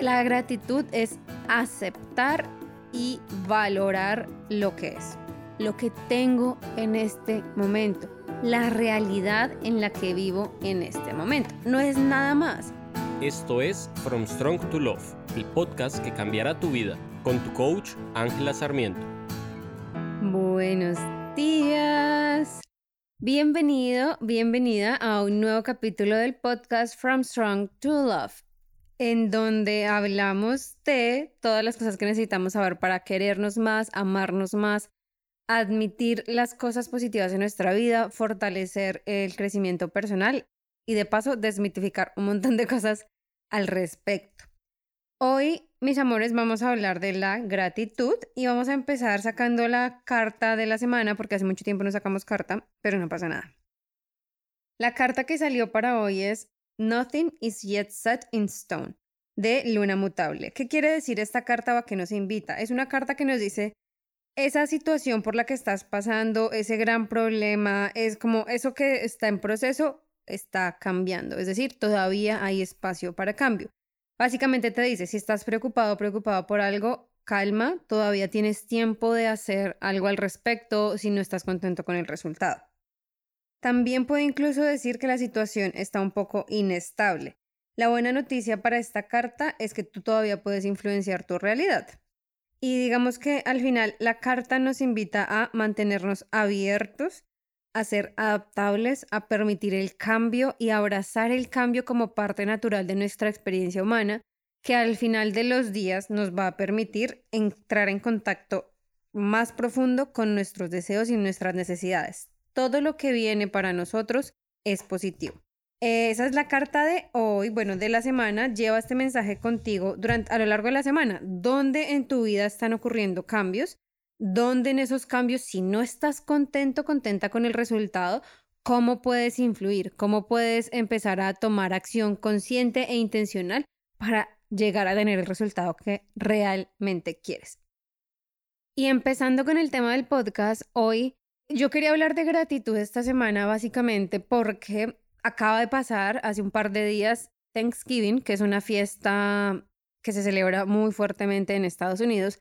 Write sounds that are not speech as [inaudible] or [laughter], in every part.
La gratitud es aceptar y valorar lo que es, lo que tengo en este momento, la realidad en la que vivo en este momento. No es nada más. Esto es From Strong to Love, el podcast que cambiará tu vida, con tu coach Ángela Sarmiento. Buenos días. Bienvenido, bienvenida a un nuevo capítulo del podcast From Strong to Love en donde hablamos de todas las cosas que necesitamos saber para querernos más, amarnos más, admitir las cosas positivas en nuestra vida, fortalecer el crecimiento personal y de paso desmitificar un montón de cosas al respecto. Hoy, mis amores, vamos a hablar de la gratitud y vamos a empezar sacando la carta de la semana porque hace mucho tiempo no sacamos carta, pero no pasa nada. La carta que salió para hoy es Nothing is yet set in stone, de Luna Mutable. ¿Qué quiere decir esta carta o a qué nos invita? Es una carta que nos dice, esa situación por la que estás pasando, ese gran problema, es como eso que está en proceso, está cambiando. Es decir, todavía hay espacio para cambio. Básicamente te dice, si estás preocupado o preocupado por algo, calma, todavía tienes tiempo de hacer algo al respecto si no estás contento con el resultado. También puede incluso decir que la situación está un poco inestable. La buena noticia para esta carta es que tú todavía puedes influenciar tu realidad. Y digamos que al final la carta nos invita a mantenernos abiertos, a ser adaptables, a permitir el cambio y abrazar el cambio como parte natural de nuestra experiencia humana, que al final de los días nos va a permitir entrar en contacto más profundo con nuestros deseos y nuestras necesidades todo lo que viene para nosotros es positivo. Esa es la carta de hoy, bueno, de la semana. Lleva este mensaje contigo durante, a lo largo de la semana. ¿Dónde en tu vida están ocurriendo cambios? ¿Dónde en esos cambios, si no estás contento, contenta con el resultado, cómo puedes influir? ¿Cómo puedes empezar a tomar acción consciente e intencional para llegar a tener el resultado que realmente quieres? Y empezando con el tema del podcast, hoy yo quería hablar de gratitud esta semana básicamente porque acaba de pasar hace un par de días Thanksgiving, que es una fiesta que se celebra muy fuertemente en Estados Unidos.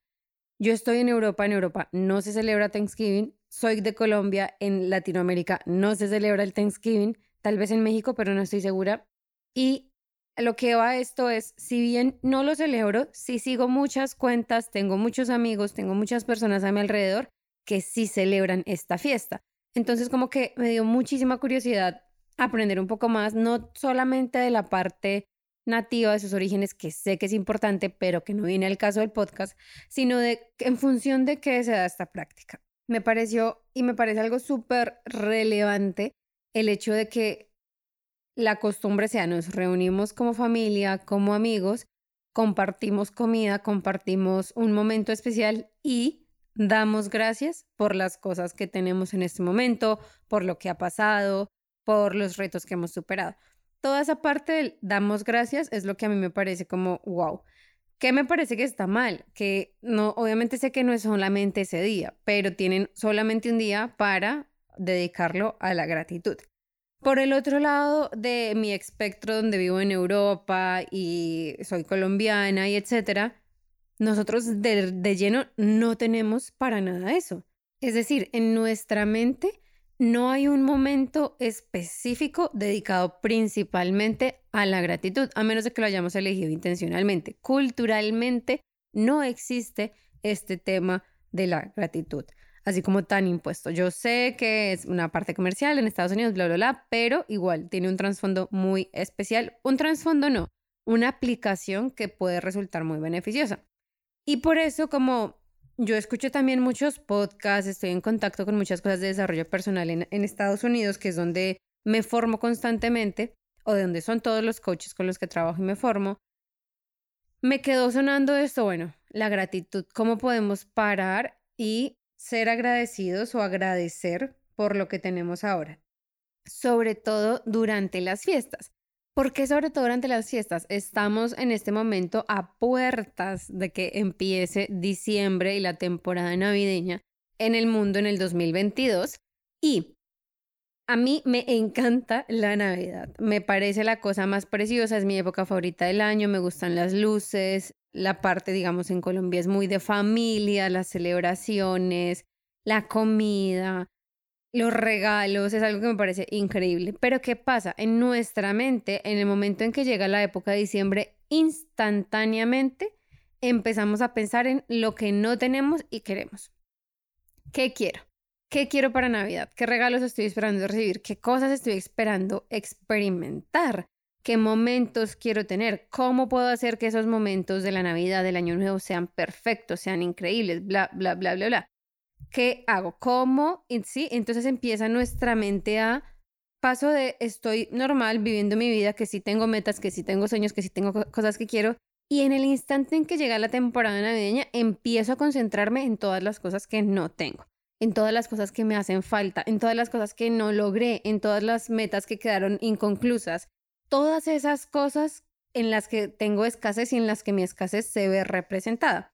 Yo estoy en Europa, en Europa no se celebra Thanksgiving, soy de Colombia, en Latinoamérica no se celebra el Thanksgiving, tal vez en México, pero no estoy segura. Y lo que va esto es, si bien no lo celebro, sí sigo muchas cuentas, tengo muchos amigos, tengo muchas personas a mi alrededor que sí celebran esta fiesta. Entonces como que me dio muchísima curiosidad aprender un poco más, no solamente de la parte nativa de sus orígenes, que sé que es importante, pero que no viene al caso del podcast, sino de en función de qué se da esta práctica. Me pareció y me parece algo súper relevante el hecho de que la costumbre sea nos reunimos como familia, como amigos, compartimos comida, compartimos un momento especial y damos gracias por las cosas que tenemos en este momento, por lo que ha pasado, por los retos que hemos superado. Toda esa parte del damos gracias es lo que a mí me parece como wow. ¿Qué me parece que está mal? Que no, obviamente sé que no es solamente ese día, pero tienen solamente un día para dedicarlo a la gratitud. Por el otro lado de mi espectro donde vivo en Europa y soy colombiana y etcétera, nosotros de, lleno no tenemos para nada eso. Es decir, en nuestra mente no hay un momento específico dedicado principalmente a la gratitud, a menos de que lo hayamos elegido intencionalmente. Culturalmente no existe este tema de la gratitud, así como tan impuesto. Yo sé que es una parte comercial en Estados Unidos, bla, bla, bla, pero igual tiene un trasfondo muy especial. Un trasfondo no, una aplicación que puede resultar muy beneficiosa. Y por eso, como yo escucho también muchos podcasts, estoy en contacto con muchas cosas de desarrollo personal en, Estados Unidos, que es donde me formo constantemente, o de donde son todos los coaches con los que trabajo y me formo, me quedó sonando esto, bueno, la gratitud, cómo podemos parar y ser agradecidos o agradecer por lo que tenemos ahora, sobre todo durante las fiestas. Porque sobre todo durante las fiestas estamos en este momento a puertas de que empiece diciembre y la temporada navideña en el mundo en el 2022 y A mí me encanta la Navidad. Me parece la cosa más preciosa, es mi época favorita del año, me gustan las luces, la parte, digamos, en Colombia es muy de familia, las celebraciones, la comida, los regalos, es algo que me parece increíble. Pero ¿qué pasa? En nuestra mente, en el momento en que llega la época de diciembre, instantáneamente empezamos a pensar en lo que no tenemos y queremos. ¿Qué quiero? ¿Qué quiero para Navidad? ¿Qué regalos estoy esperando recibir? ¿Qué cosas estoy esperando experimentar? ¿Qué momentos quiero tener? ¿Cómo puedo hacer que esos momentos de la Navidad, del Año Nuevo, sean perfectos, sean increíbles? Bla, bla, bla, bla, bla. ¿Qué hago? ¿Cómo? Sí, entonces empieza nuestra mente a paso de estoy normal viviendo mi vida, que sí tengo metas, que sí tengo sueños, que sí tengo cosas que quiero. Y en el instante en que llega la temporada navideña, empiezo a concentrarme en todas las cosas que no tengo en todas las cosas que me hacen falta, en todas las cosas que no logré, en todas las metas que quedaron inconclusas, todas esas cosas en las que tengo escasez y en las que mi escasez se ve representada.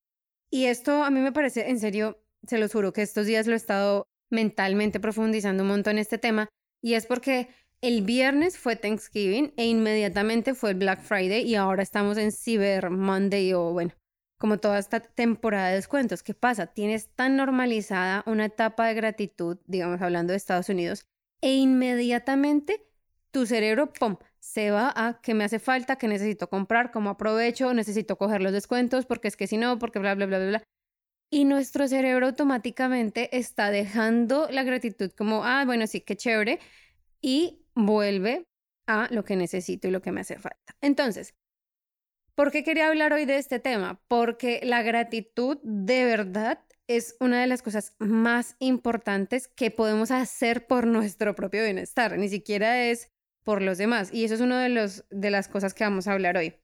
Y esto a mí me parece, en serio, se lo juro que estos días lo he estado mentalmente profundizando un montón en este tema, y es porque el viernes fue Thanksgiving e inmediatamente fue el Black Friday y ahora estamos en Cyber Monday o bueno, como toda esta temporada de descuentos. ¿Qué pasa? Tienes tan normalizada una etapa de gratitud, digamos hablando de Estados Unidos, e inmediatamente tu cerebro, ¡pum!, se va a que me hace falta, que necesito comprar, cómo aprovecho, necesito coger los descuentos, porque es que si no, porque bla, bla, bla, bla, bla. Y nuestro cerebro automáticamente está dejando la gratitud como, ah, bueno, sí, qué chévere, y vuelve a lo que necesito y lo que me hace falta. Entonces, ¿Por qué quería hablar hoy de este tema? Porque la gratitud de verdad es una de las cosas más importantes que podemos hacer por nuestro propio bienestar, ni siquiera es por los demás. Y eso es una de, de las cosas que vamos a hablar hoy.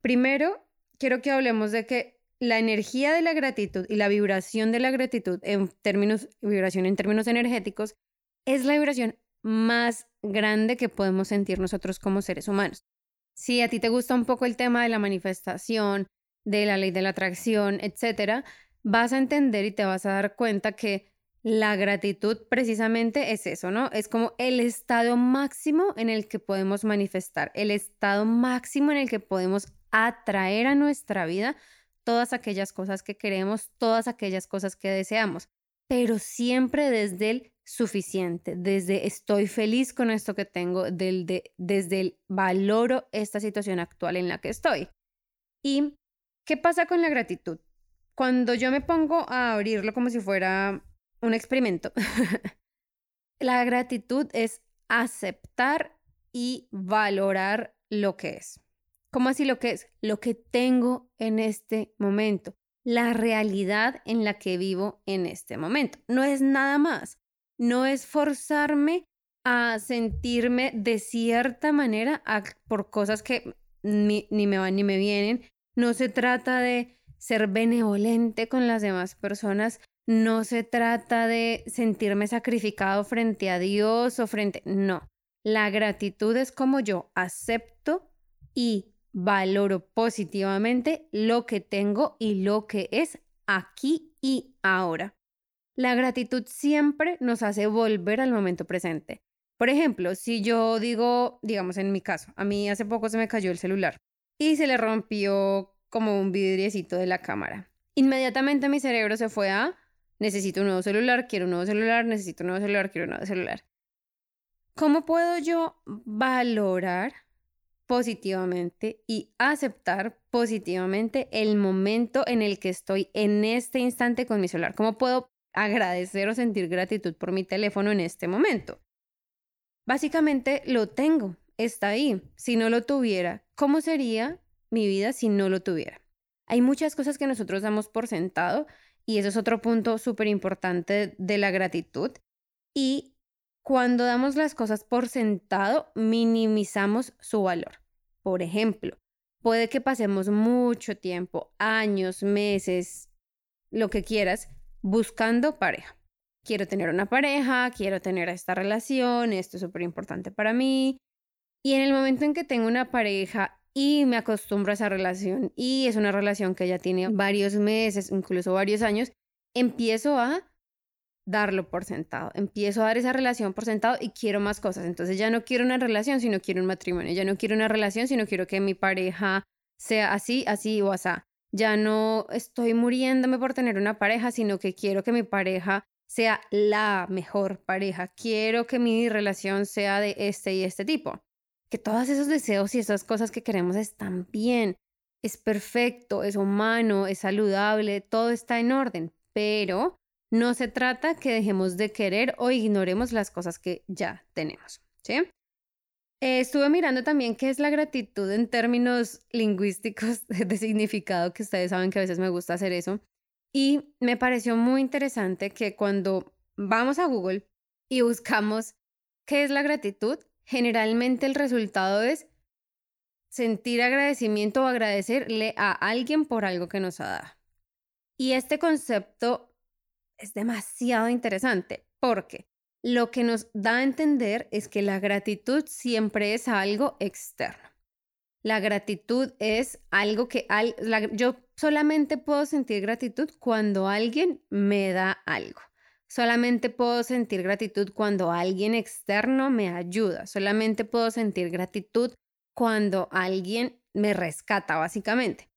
Primero, quiero que hablemos de que la energía de la gratitud y la vibración de la gratitud en términos, vibración en términos energéticos, es la vibración más grande que podemos sentir nosotros como seres humanos. Si a ti te gusta un poco el tema de la manifestación, de la ley de la atracción, etcétera, vas a entender y te vas a dar cuenta que la gratitud precisamente es eso, ¿no? Es como el estado máximo en el que podemos manifestar, el estado máximo en el que podemos atraer a nuestra vida todas aquellas cosas que queremos, todas aquellas cosas que deseamos, pero siempre desde el suficiente, desde estoy feliz con esto que tengo, desde el valoro esta situación actual en la que estoy. ¿Y qué pasa con la gratitud? Cuando yo me pongo a abrirlo como si fuera un experimento, [laughs] la gratitud es aceptar y valorar lo que es. ¿Cómo así lo que es? Lo que tengo en este momento, la realidad en la que vivo en este momento. No es nada más no es forzarme a sentirme de cierta manera por cosas que ni, ni, me van ni me vienen. No se trata de ser benevolente con las demás personas. No se trata de sentirme sacrificado frente a Dios o frente... No. La gratitud es como yo acepto y valoro positivamente lo que tengo y lo que es aquí y ahora. La gratitud siempre nos hace volver al momento presente. Por ejemplo, si yo digo, digamos en mi caso, a mí hace poco se me cayó el celular y se le rompió como un vidriecito de la cámara. Inmediatamente mi cerebro se fue a, necesito un nuevo celular, quiero un nuevo celular, necesito un nuevo celular, quiero un nuevo celular. ¿Cómo puedo yo valorar positivamente y aceptar positivamente el momento en el que estoy en este instante con mi celular? ¿Cómo puedo agradecer o sentir gratitud por mi teléfono en este momento. Básicamente lo tengo, está ahí. Si no lo tuviera, ¿cómo sería mi vida si no lo tuviera? Hay muchas cosas que nosotros damos por sentado y eso es otro punto súper importante de la gratitud. Y cuando damos las cosas por sentado, minimizamos su valor. Por ejemplo, puede que pasemos mucho tiempo, años, meses, lo que quieras, buscando pareja. Quiero tener una pareja, quiero tener esta relación, esto es súper importante para mí. Y en el momento en que tengo una pareja y me acostumbro a esa relación y es una relación que ya tiene varios meses, incluso varios años, empiezo a darlo por sentado. Empiezo a dar esa relación por sentado y quiero más cosas. Entonces ya no quiero una relación, sino quiero un matrimonio. Ya no quiero una relación, sino quiero que mi pareja sea así, así o así. Ya no estoy muriéndome por tener una pareja, sino que quiero que mi pareja sea la mejor pareja. Quiero que mi relación sea de este y este tipo. Que todos esos deseos y esas cosas que queremos están bien. Es perfecto, es humano, es saludable, todo está en orden. Pero no se trata que dejemos de querer o ignoremos las cosas que ya tenemos. ¿sí? Eh, estuve mirando también qué es la gratitud en términos lingüísticos [laughs] de significado, que ustedes saben que a veces me gusta hacer eso. Y me pareció muy interesante que cuando vamos a Google y buscamos qué es la gratitud, generalmente el resultado es sentir agradecimiento o agradecerle a alguien por algo que nos ha dado. Y este concepto es demasiado interesante porque lo que nos da a entender es que la gratitud siempre es algo externo. La gratitud es algo que yo solamente puedo sentir gratitud cuando alguien me da algo. Solamente puedo sentir gratitud cuando alguien externo me ayuda. Solamente puedo sentir gratitud cuando alguien me rescata, básicamente.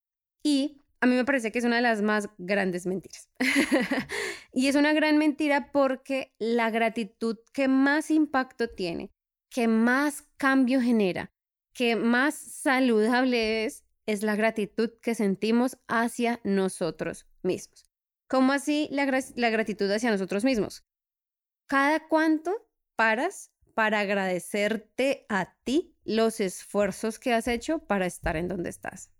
Y a mí me parece que es una de las más grandes mentiras. [laughs] y es una gran mentira porque la gratitud que más impacto tiene, que más cambio genera, que más saludable es, es la gratitud que sentimos hacia nosotros mismos. ¿Cómo así la, gratitud hacia nosotros mismos? Cada cuánto paras para agradecerte a ti los esfuerzos que has hecho para estar en donde estás.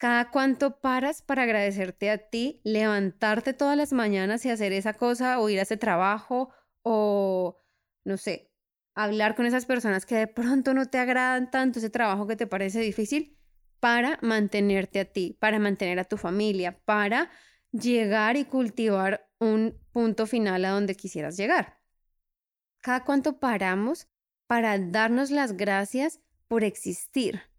Cada cuánto paras para agradecerte a ti, levantarte todas las mañanas y hacer esa cosa o ir a ese trabajo o, no sé, hablar con esas personas que de pronto no te agradan tanto ese trabajo que te parece difícil para mantenerte a ti, para mantener a tu familia, para llegar y cultivar un punto final a donde quisieras llegar. Cada cuánto paramos para darnos las gracias por existir,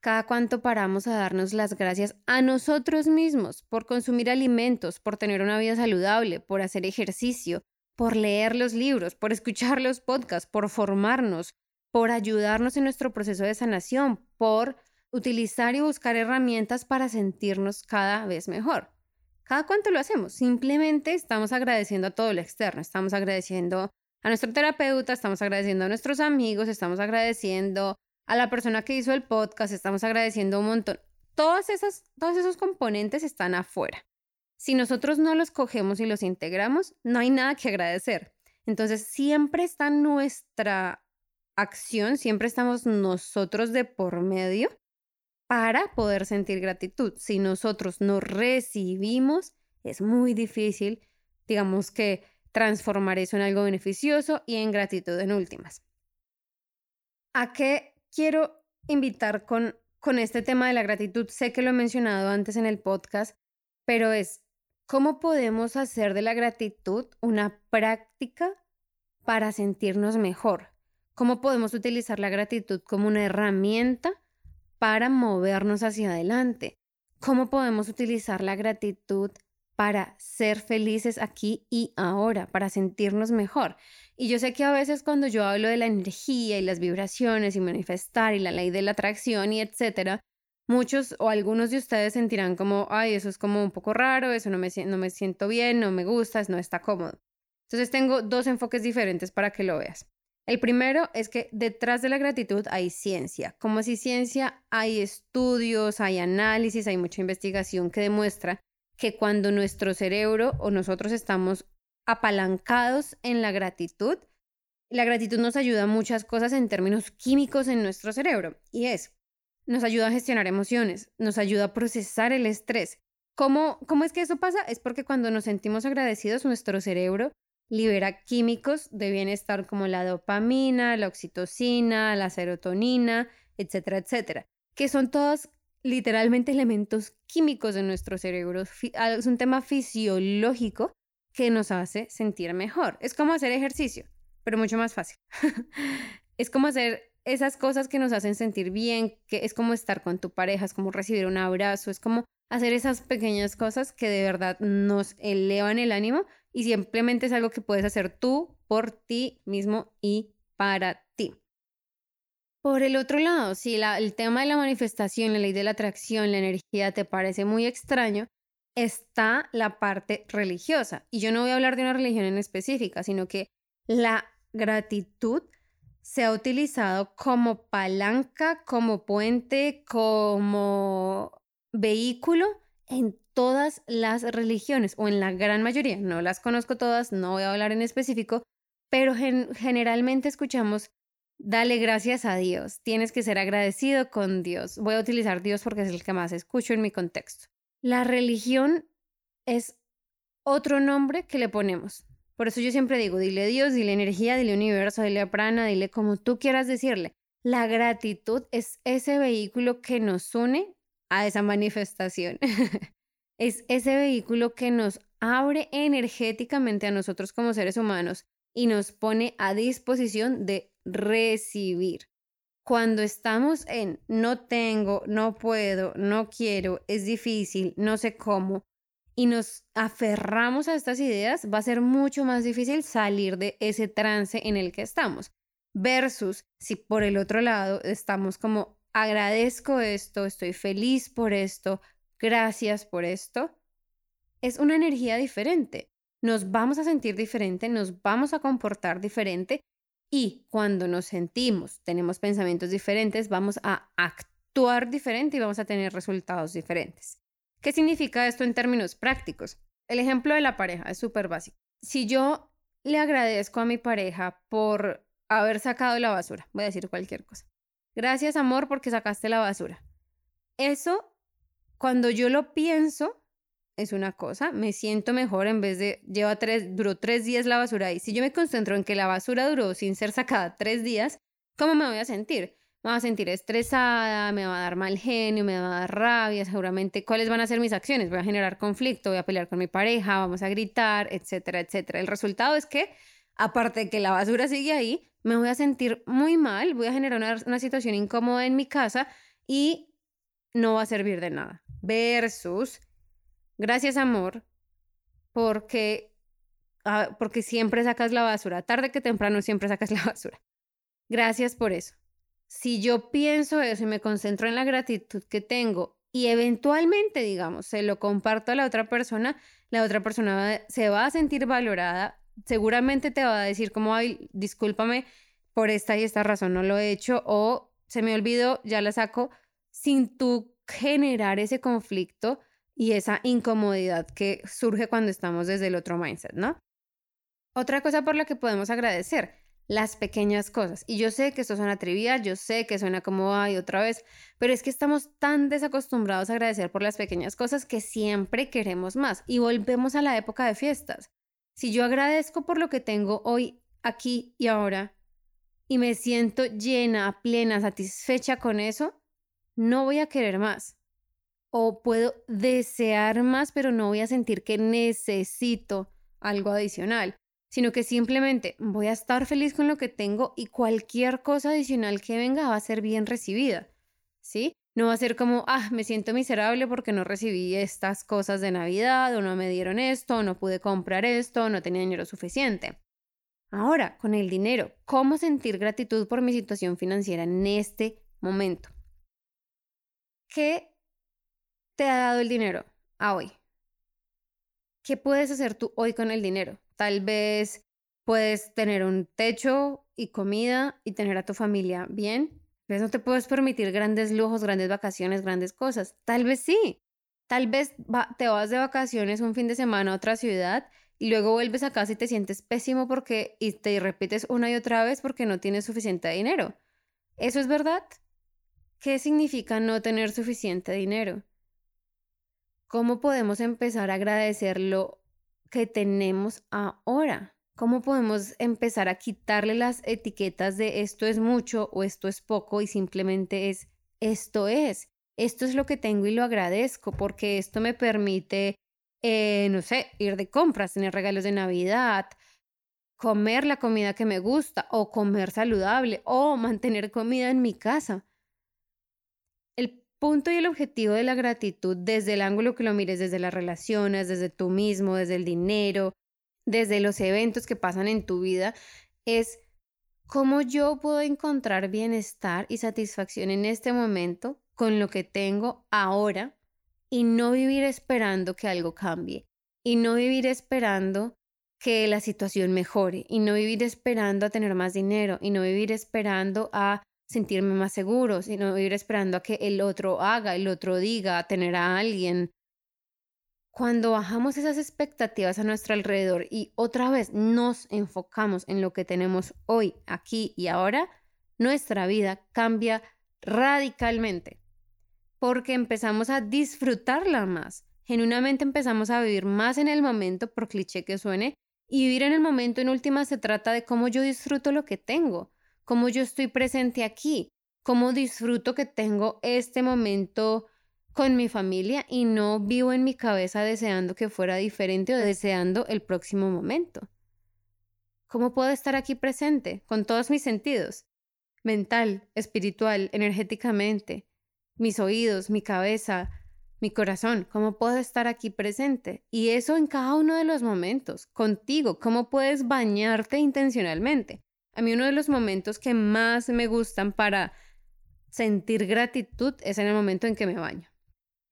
cada cuánto paramos a darnos las gracias a nosotros mismos por consumir alimentos, por tener una vida saludable, por hacer ejercicio, por leer los libros, por escuchar los podcasts, por formarnos, por ayudarnos en nuestro proceso de sanación, por utilizar y buscar herramientas para sentirnos cada vez mejor. ¿Cada cuánto lo hacemos? Simplemente estamos agradeciendo a todo lo externo, estamos agradeciendo a nuestro terapeuta, estamos agradeciendo a nuestros amigos, estamos agradeciendo a la persona que hizo el podcast, estamos agradeciendo un montón. Todas esas, todos esos componentes están afuera. Si nosotros no los cogemos y los integramos, no hay nada que agradecer. Entonces, siempre está nuestra acción, siempre estamos nosotros de por medio para poder sentir gratitud. Si nosotros no recibimos, es muy difícil, digamos que, transformar eso en algo beneficioso y en gratitud en últimas. ¿A qué quiero invitar con, con este tema de la gratitud. Sé que lo he mencionado antes en el podcast, pero es cómo podemos hacer de la gratitud una práctica para sentirnos mejor. ¿Cómo podemos utilizar la gratitud como una herramienta para movernos hacia adelante? ¿Cómo podemos utilizar la gratitud para ser felices aquí y ahora, para sentirnos mejor. Y yo sé que a veces cuando yo hablo de la energía y las vibraciones y manifestar y la ley de la atracción y etcétera, muchos o algunos de ustedes sentirán como, ay, eso es como un poco raro, eso no me, no me siento bien, no me gusta, no está cómodo. Entonces tengo dos enfoques diferentes para que lo veas. El primero es que detrás de la gratitud hay ciencia. Como si ciencia hay estudios, hay análisis, hay mucha investigación que demuestra que cuando nuestro cerebro o nosotros estamos apalancados en la gratitud, la gratitud nos ayuda a muchas cosas en términos químicos en nuestro cerebro y es, nos ayuda a gestionar emociones, nos ayuda a procesar el estrés. ¿Cómo, ¿Cómo es que eso pasa? Es porque cuando nos sentimos agradecidos, nuestro cerebro libera químicos de bienestar como la dopamina, la oxitocina, la serotonina, etcétera, etcétera, que son todas literalmente elementos químicos de nuestro cerebro. Es un tema fisiológico que nos hace sentir mejor. Es como hacer ejercicio, pero mucho más fácil. [laughs] es como hacer esas cosas que nos hacen sentir bien, que es como estar con tu pareja, es como recibir un abrazo, es como hacer esas pequeñas cosas que de verdad nos elevan el ánimo y simplemente es algo que puedes hacer tú por ti mismo y para. Por el otro lado, si el tema de la manifestación, la ley de la atracción, la energía te parece muy extraño, está la parte religiosa. Y yo no voy a hablar de una religión en específica, sino que la gratitud se ha utilizado como palanca, como puente, como vehículo en todas las religiones o en la gran mayoría. No las conozco todas, no voy a hablar en específico, pero generalmente escuchamos, dale gracias a Dios, tienes que ser agradecido con Dios. Voy a utilizar Dios porque es el que más escucho en mi contexto. La religión es otro nombre que le ponemos. Por eso yo siempre digo, dile Dios, dile energía, dile universo, dile prana, dile como tú quieras decirle. La gratitud es ese vehículo que nos une a esa manifestación. [laughs] es ese vehículo que nos abre energéticamente a nosotros como seres humanos y nos pone a disposición de recibir. Cuando estamos en no tengo, no puedo, no quiero, es difícil, no sé cómo, y nos aferramos a estas ideas, va a ser mucho más difícil salir de ese trance en el que estamos. Versus si por el otro lado estamos como agradezco esto, estoy feliz por esto, gracias por esto, es una energía diferente. Nos vamos a sentir diferente, nos vamos a comportar diferente y cuando nos sentimos, tenemos pensamientos diferentes, vamos a actuar diferente y vamos a tener resultados diferentes. ¿Qué significa esto en términos prácticos? El ejemplo de la pareja es súper básico. Si yo le agradezco a mi pareja por haber sacado la basura, voy a decir cualquier cosa. Gracias amor porque sacaste la basura. Eso, cuando yo lo pienso, es una cosa, me siento mejor en vez de lleva tres, duró tres días la basura y si yo me concentro en que la basura duró sin ser sacada tres días, ¿cómo me voy a sentir? Me voy a sentir estresada, me va a dar mal genio, me va a dar rabia, seguramente. ¿Cuáles van a ser mis acciones? Voy a generar conflicto, voy a pelear con mi pareja, vamos a gritar, etcétera, etcétera. El resultado es que, aparte de que la basura sigue ahí, me voy a sentir muy mal, voy a generar una, una situación incómoda en mi casa y no va a servir de nada. Versus, gracias amor, porque, ah, porque siempre sacas la basura, tarde que temprano siempre sacas [laughs] la basura. Gracias por eso. Si yo pienso eso y me concentro en la gratitud que tengo y eventualmente, digamos, se lo comparto a la otra persona, la otra persona se va a sentir valorada, seguramente te va a decir como, ay, discúlpame, por esta y esta razón no lo he hecho o se me olvidó, ya la saco, sin tú generar ese conflicto y esa incomodidad que surge cuando estamos desde el otro mindset, ¿no? Otra cosa por la que podemos agradecer, las pequeñas cosas. Y yo sé que esto suena trivial, yo sé que suena como ay otra vez, pero es que estamos tan desacostumbrados a agradecer por las pequeñas cosas que siempre queremos más y volvemos a la época de fiestas. Si yo agradezco por lo que tengo hoy, aquí y ahora, y me siento llena, plena, satisfecha con eso, no voy a querer más. O puedo desear más, pero no voy a sentir que necesito algo adicional, sino que simplemente voy a estar feliz con lo que tengo y cualquier cosa adicional que venga va a ser bien recibida. ¿Sí? No va a ser como, ah, me siento miserable porque no recibí estas cosas de Navidad, o no me dieron esto, o no pude comprar esto, o no tenía dinero suficiente. Ahora, con el dinero, ¿cómo sentir gratitud por mi situación financiera en este momento? ¿Qué te ha dado el dinero a hoy? ¿Qué puedes hacer tú hoy con el dinero? Tal vez puedes tener un techo y comida y tener a tu familia bien, vez no te puedes permitir grandes lujos, grandes vacaciones, grandes cosas. Tal vez sí. Tal vez te vas de vacaciones un fin de semana a otra ciudad y luego vuelves a casa y te sientes pésimo porque y te repites una y otra vez porque no tienes suficiente dinero. ¿Eso es verdad? ¿Qué significa no tener suficiente dinero? ¿Cómo podemos empezar a agradecer lo que tenemos ahora? ¿Cómo podemos empezar a quitarle las etiquetas de esto es mucho o esto es poco y simplemente es esto es? Esto es lo que tengo y lo agradezco porque esto me permite, eh, no sé, ir de compras, tener regalos de Navidad, comer la comida que me gusta o comer saludable o mantener comida en mi casa. Punto y el objetivo de la gratitud desde el ángulo que lo mires, desde las relaciones, desde tú mismo, desde el dinero, desde los eventos que pasan en tu vida, es cómo yo puedo encontrar bienestar y satisfacción en este momento con lo que tengo ahora y no vivir esperando que algo cambie y no vivir esperando que la situación mejore y no vivir esperando a tener más dinero y no vivir esperando a sentirme más seguro, sino vivir esperando a que el otro haga, el otro diga, tener a alguien. Cuando bajamos esas expectativas a nuestro alrededor y otra vez nos enfocamos en lo que tenemos hoy, aquí y ahora, nuestra vida cambia radicalmente porque empezamos a disfrutarla más. Genuinamente empezamos a vivir más en el momento, por cliché que suene, y vivir en el momento en última se trata de cómo yo disfruto lo que tengo, cómo yo estoy presente aquí, cómo disfruto que tengo este momento con mi familia y no vivo en mi cabeza deseando que fuera diferente o deseando el próximo momento. ¿Cómo puedo estar aquí presente con todos mis sentidos? Mental, espiritual, energéticamente, mis oídos, mi cabeza, mi corazón, cómo puedo estar aquí presente. Y eso en cada uno de los momentos, contigo, cómo puedes bañarte intencionalmente. A mí uno de los momentos que más me gustan para sentir gratitud es en el momento en que me baño.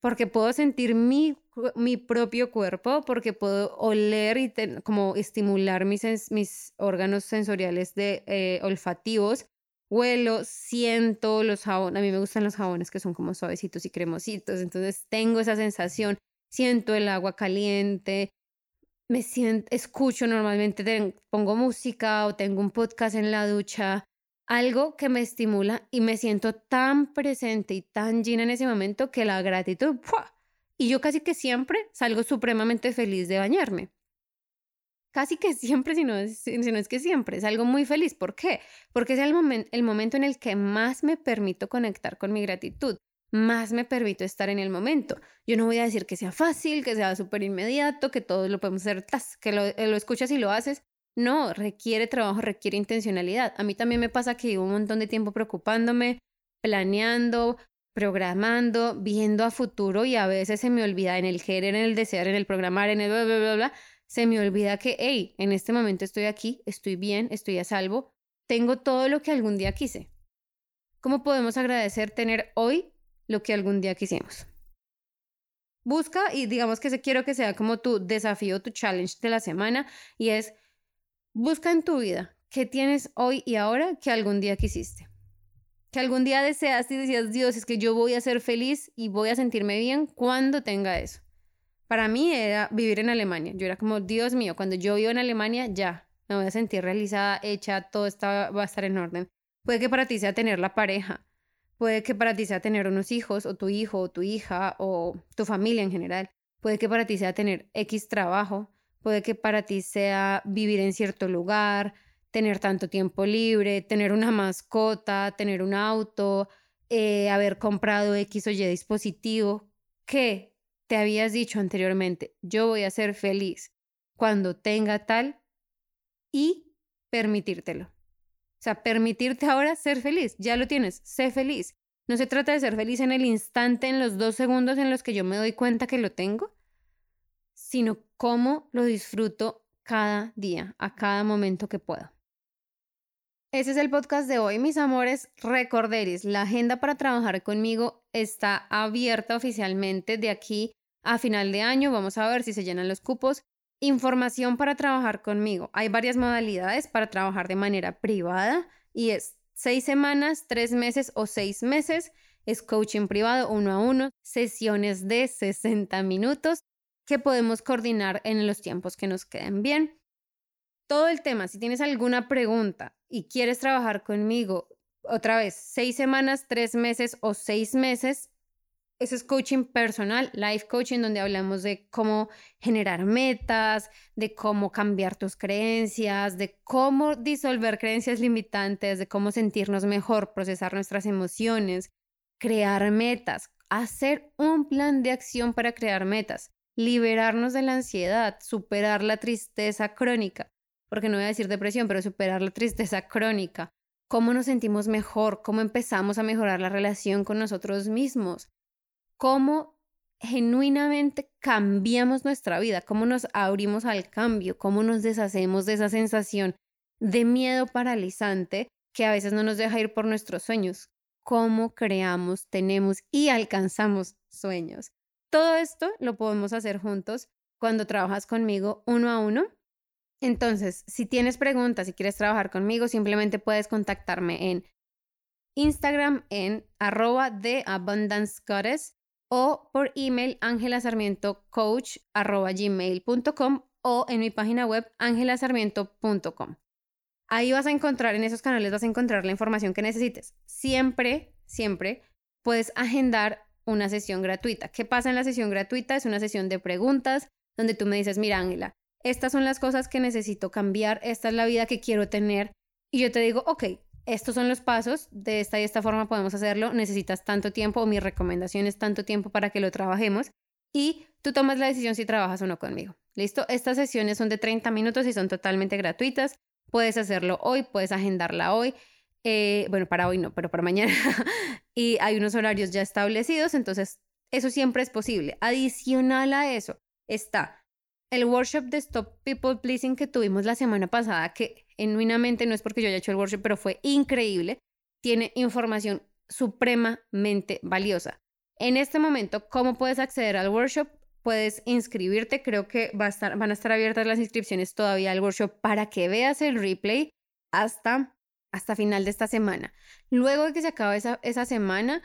Porque puedo sentir mi, mi propio cuerpo, porque puedo oler y como estimular mis, mis órganos sensoriales de, eh, olfativos huelo, siento los jabones, a mí me gustan los jabones que son como suavecitos y cremositos, entonces tengo esa sensación, siento el agua caliente, me siento, escucho normalmente, pongo música o tengo un podcast en la ducha, algo que me estimula y me siento tan presente y tan llena en ese momento que la gratitud, y yo casi que siempre salgo supremamente feliz de bañarme casi que siempre, si no, es, si no es que siempre, es algo muy feliz. ¿Por qué? Porque es el, el momento en el que más me permito conectar con mi gratitud, más me permito estar en el momento. Yo no voy a decir que sea fácil, que sea súper inmediato, que todo lo podemos hacer, que lo, eh, lo escuchas y lo haces. No, requiere trabajo, requiere intencionalidad. A mí también me pasa que llevo un montón de tiempo preocupándome, planeando, programando, viendo a futuro y a veces se me olvida en el querer, en el desear, en el programar, en el bla, bla, bla, bla, se me olvida que, hey, en este momento estoy aquí, estoy bien, estoy a salvo, tengo todo lo que algún día quise. ¿Cómo podemos agradecer tener hoy lo que algún día quisimos? Busca y digamos que se quiero que sea como tu desafío, tu challenge de la semana y es busca en tu vida qué tienes hoy y ahora que algún día quisiste. Que algún día deseaste y decías, Dios, es que yo voy a ser feliz y voy a sentirme bien cuando tenga eso. Para mí era vivir en Alemania. Yo era como, Dios mío, cuando yo vivo en Alemania, ya, me voy a sentir realizada, hecha, todo está, va a estar en orden. Puede que para ti sea tener la pareja, puede que para ti sea tener unos hijos, o tu hijo, o tu hija, o tu familia en general. Puede que para ti sea tener X trabajo, puede que para ti sea vivir en cierto lugar, tener tanto tiempo libre, tener una mascota, tener un auto, eh, haber comprado X o Y dispositivo, que te habías dicho anteriormente, yo voy a ser feliz cuando tenga tal y permitírtelo. Sea, permitirte ahora ser feliz, ya lo tienes, sé feliz. No se trata de ser feliz en el instante, en los dos segundos en los que yo me doy cuenta que lo tengo, sino cómo lo disfruto cada día, a cada momento que puedo. Ese es el podcast de hoy, mis amores. Recorderis, la agenda para trabajar conmigo está abierta oficialmente de aquí a final de año. Vamos a ver si se llenan los cupos. Información para trabajar conmigo. Hay varias modalidades para trabajar de manera privada y es seis semanas, tres meses o seis meses. Es coaching privado uno a uno, sesiones de 60 minutos que podemos coordinar en los tiempos que nos queden bien. Todo el tema, si tienes alguna pregunta y quieres trabajar conmigo, otra vez, seis semanas, tres meses o seis meses, eso es coaching personal, life coaching, donde hablamos de cómo generar metas, de cómo cambiar tus creencias, de cómo disolver creencias limitantes, de cómo sentirnos mejor, procesar nuestras emociones, crear metas, hacer un plan de acción para crear metas, liberarnos de la ansiedad, superar la tristeza crónica, porque no voy a decir depresión, pero superar la tristeza crónica, cómo nos sentimos mejor, cómo empezamos a mejorar la relación con nosotros mismos, cómo genuinamente cambiamos nuestra vida, cómo nos abrimos al cambio, cómo nos deshacemos de esa sensación de miedo paralizante que a veces no nos deja ir por nuestros sueños, cómo creamos, tenemos y alcanzamos sueños. Todo esto lo podemos hacer juntos cuando trabajas conmigo uno a uno. Entonces, si tienes preguntas, si quieres trabajar conmigo, simplemente puedes contactarme en Instagram en arroba de Abundance o por email angelasarmientocoach.gmail.com o en mi página web angelasarmiento.com. Ahí vas a encontrar, en esos canales vas a encontrar la información que necesites. Siempre, siempre puedes agendar una sesión gratuita. ¿Qué pasa en la sesión gratuita? Es una sesión de preguntas donde tú me dices, mira Ángela, estas son las cosas que necesito cambiar, esta es la vida que quiero tener. Y yo te digo, ok, estos son los pasos, de esta y esta forma podemos hacerlo, necesitas tanto tiempo o mi recomendación es tanto tiempo para que lo trabajemos y tú tomas la decisión si trabajas o no conmigo. ¿Listo? Estas sesiones son de 30 minutos y son totalmente gratuitas. Puedes hacerlo hoy, puedes agendarla hoy. Eh, bueno, para hoy no, pero para mañana. [laughs] y hay unos horarios ya establecidos, entonces eso siempre es posible. Adicional a eso está el workshop de Stop People Pleasing que tuvimos la semana pasada, que genuinamente no es porque yo haya hecho el workshop, pero fue increíble, tiene información supremamente valiosa. En este momento, ¿cómo puedes acceder al workshop? Puedes inscribirte, creo que va a estar, van a estar abiertas las inscripciones todavía al workshop para que veas el replay hasta, hasta final de esta semana. Luego de que se acabe esa, esa semana,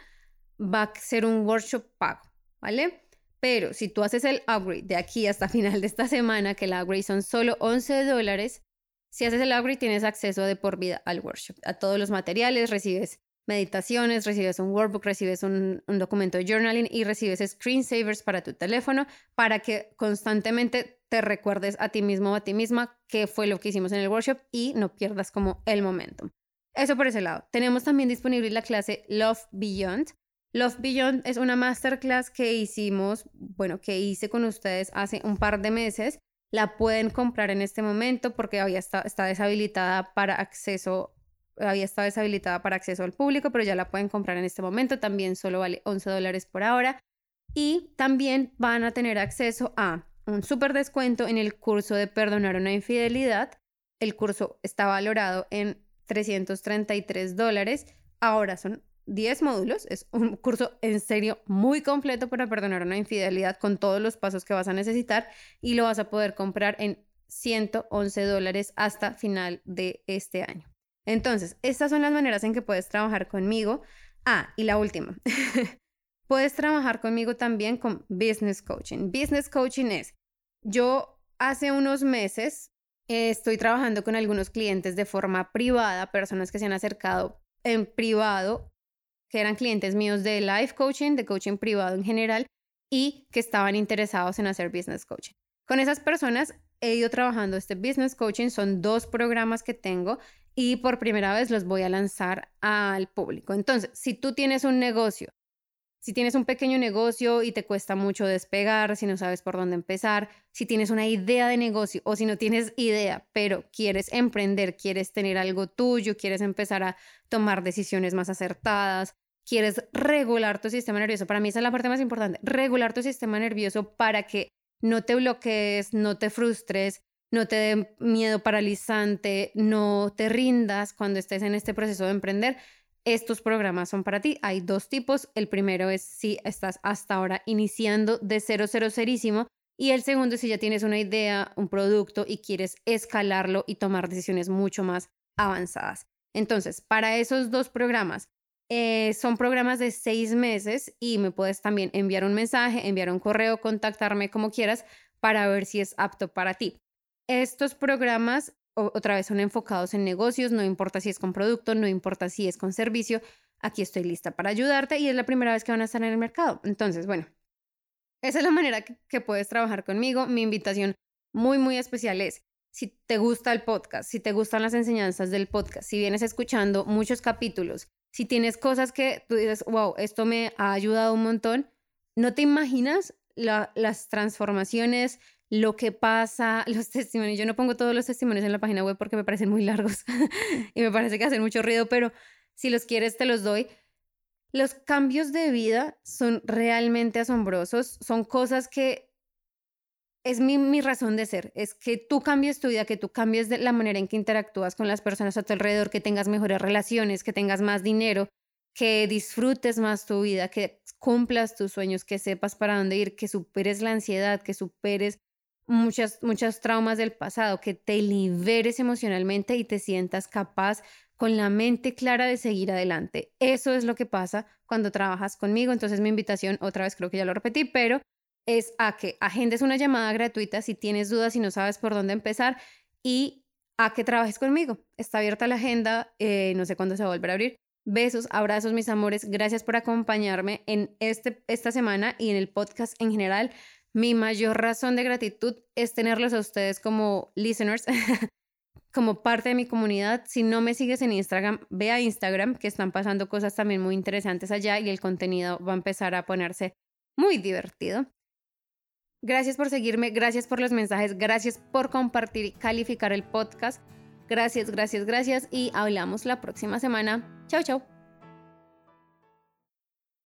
va a ser un workshop pago, ¿vale? Pero si tú haces el upgrade de aquí hasta final de esta semana, que el upgrade son solo 11 dólares, si haces el upgrade tienes acceso de por vida al workshop, a todos los materiales, recibes meditaciones, recibes un workbook, recibes un, un documento de journaling y recibes screensavers para tu teléfono para que constantemente te recuerdes a ti mismo o a ti misma qué fue lo que hicimos en el workshop y no pierdas como el momentum. Eso por ese lado. Tenemos también disponible la clase Love Beyond, Love Beyond es una masterclass que hicimos, bueno, que hice con ustedes hace un par de meses. La pueden comprar en este momento porque había está, está deshabilitada para acceso, había estado deshabilitada para acceso al público, pero ya la pueden comprar en este momento. También solo vale 11 dólares por ahora. Y también van a tener acceso a un súper descuento en el curso de perdonar una infidelidad. El curso está valorado en 333 dólares. Ahora son 10 módulos, es un curso en serio muy completo para perdonar una infidelidad con todos los pasos que vas a necesitar y lo vas a poder comprar en 111 dólares hasta final de este año. Entonces, estas son las maneras en que puedes trabajar conmigo. Ah, y la última. [laughs] puedes trabajar conmigo también con business coaching. Business coaching es, yo hace unos meses eh, estoy trabajando con algunos clientes de forma privada, personas que se han acercado en privado que eran clientes míos de life coaching, de coaching privado en general, y que estaban interesados en hacer business coaching. Con esas personas he ido trabajando este business coaching, son dos programas que tengo y por primera vez los voy a lanzar al público. Entonces, si tú tienes un negocio, si tienes un pequeño negocio y te cuesta mucho despegar, si no sabes por dónde empezar, si tienes una idea de negocio o si no tienes idea, pero quieres emprender, quieres tener algo tuyo, quieres empezar a tomar decisiones más acertadas, quieres regular tu sistema nervioso, para mí esa es la parte más importante, regular tu sistema nervioso para que no te bloquees, no te frustres, no te dé miedo paralizante, no te rindas cuando estés en este proceso de emprender. Estos programas son para ti. Hay dos tipos. El primero es si estás hasta ahora iniciando de cero, cero, cerísimo. Y el segundo es si ya tienes una idea, un producto y quieres escalarlo y tomar decisiones mucho más avanzadas. Entonces, para esos dos programas, eh, son programas de seis meses y me puedes también enviar un mensaje, enviar un correo, contactarme como quieras para ver si es apto para ti. Estos programas otra vez son enfocados en negocios, no importa si es con producto, no importa si es con servicio, aquí estoy lista para ayudarte y es la primera vez que van a estar en el mercado. Entonces, bueno, esa es la manera que puedes trabajar conmigo. Mi invitación muy, muy especial es, si te gusta el podcast, si te gustan las enseñanzas del podcast, si vienes escuchando muchos capítulos, si tienes cosas que tú dices, wow, esto me ha ayudado un montón, no te imaginas las transformaciones, lo que pasa, [laughs] los testimonios. Yo no pongo todos los testimonios en la página web porque me parecen muy largos [laughs] y me parece que hacen mucho ruido, pero si los quieres te los doy. Los cambios de vida son realmente asombrosos, son cosas que es mi, razón de ser, es que tú cambies tu vida, que tú cambies de la manera en que interactúas con las personas a tu alrededor, que tengas mejores relaciones, que tengas más dinero, que disfrutes más tu vida, que cumplas tus sueños, que sepas para dónde ir, que superes la ansiedad, que superes muchas, muchos traumas del pasado, que te liberes emocionalmente y te sientas capaz con la mente clara de seguir adelante. Eso es lo que pasa cuando trabajas conmigo. Entonces mi invitación, otra vez creo que ya lo repetí, pero es a que agendes una llamada gratuita si tienes dudas y no sabes por dónde empezar y a que trabajes conmigo. Está abierta la agenda, eh, no sé cuándo se va a a abrir. Besos, abrazos, mis amores. Gracias por acompañarme en este, esta semana y en el podcast en general. Mi mayor razón de gratitud es tenerlos a ustedes como listeners, [laughs] como parte de mi comunidad. Si no me sigues en Instagram, ve a Instagram, que están pasando cosas también muy interesantes allá y el contenido va a empezar a ponerse muy divertido. Gracias por seguirme, gracias por los mensajes, gracias por compartir y calificar el podcast. Gracias, gracias, gracias y hablamos la próxima semana. Chao, chao.